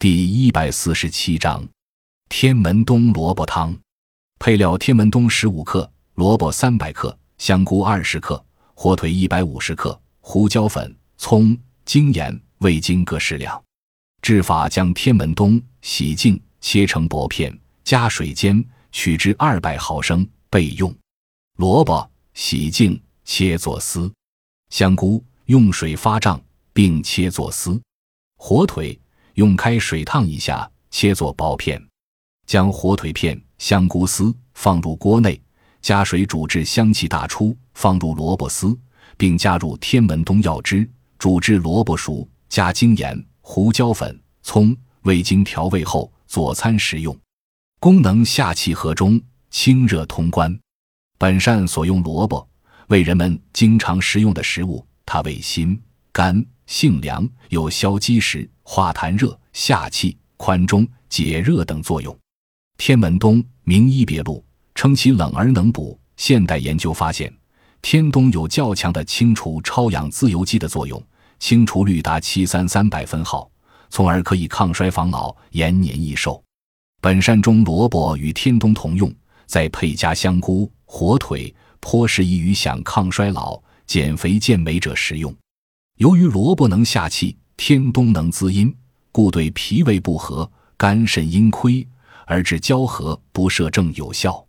第一百四十七章，天门冬萝卜汤。配料：天门冬十五克，萝卜三百克，香菇二十克，火腿一百五十克，胡椒粉、葱、精盐、味精各适量。制法：将天门冬洗净，切成薄片，加水煎，取汁二百毫升备用。萝卜洗净，切作丝；香菇用水发胀，并切作丝；火腿。用开水烫一下，切作薄片，将火腿片、香菇丝放入锅内，加水煮至香气大出，放入萝卜丝，并加入天门冬药汁，煮至萝卜熟，加精盐、胡椒粉、葱、味精调味后，佐餐食用。功能下气和中，清热通关。本善所用萝卜为人们经常食用的食物，它味辛甘。性凉，有消积食、化痰热、下气、宽中、解热等作用。天门冬名医别录称其冷而能补。现代研究发现，天冬有较强的清除超氧自由基的作用，清除率达七三三百分号，从而可以抗衰防老、延年益寿。本善中萝卜与天冬同用，再配加香菇、火腿，颇适宜于想抗衰老、减肥健美者食用。由于萝卜能下气，天冬能滋阴，故对脾胃不和、肝肾阴亏而致交合不摄症有效。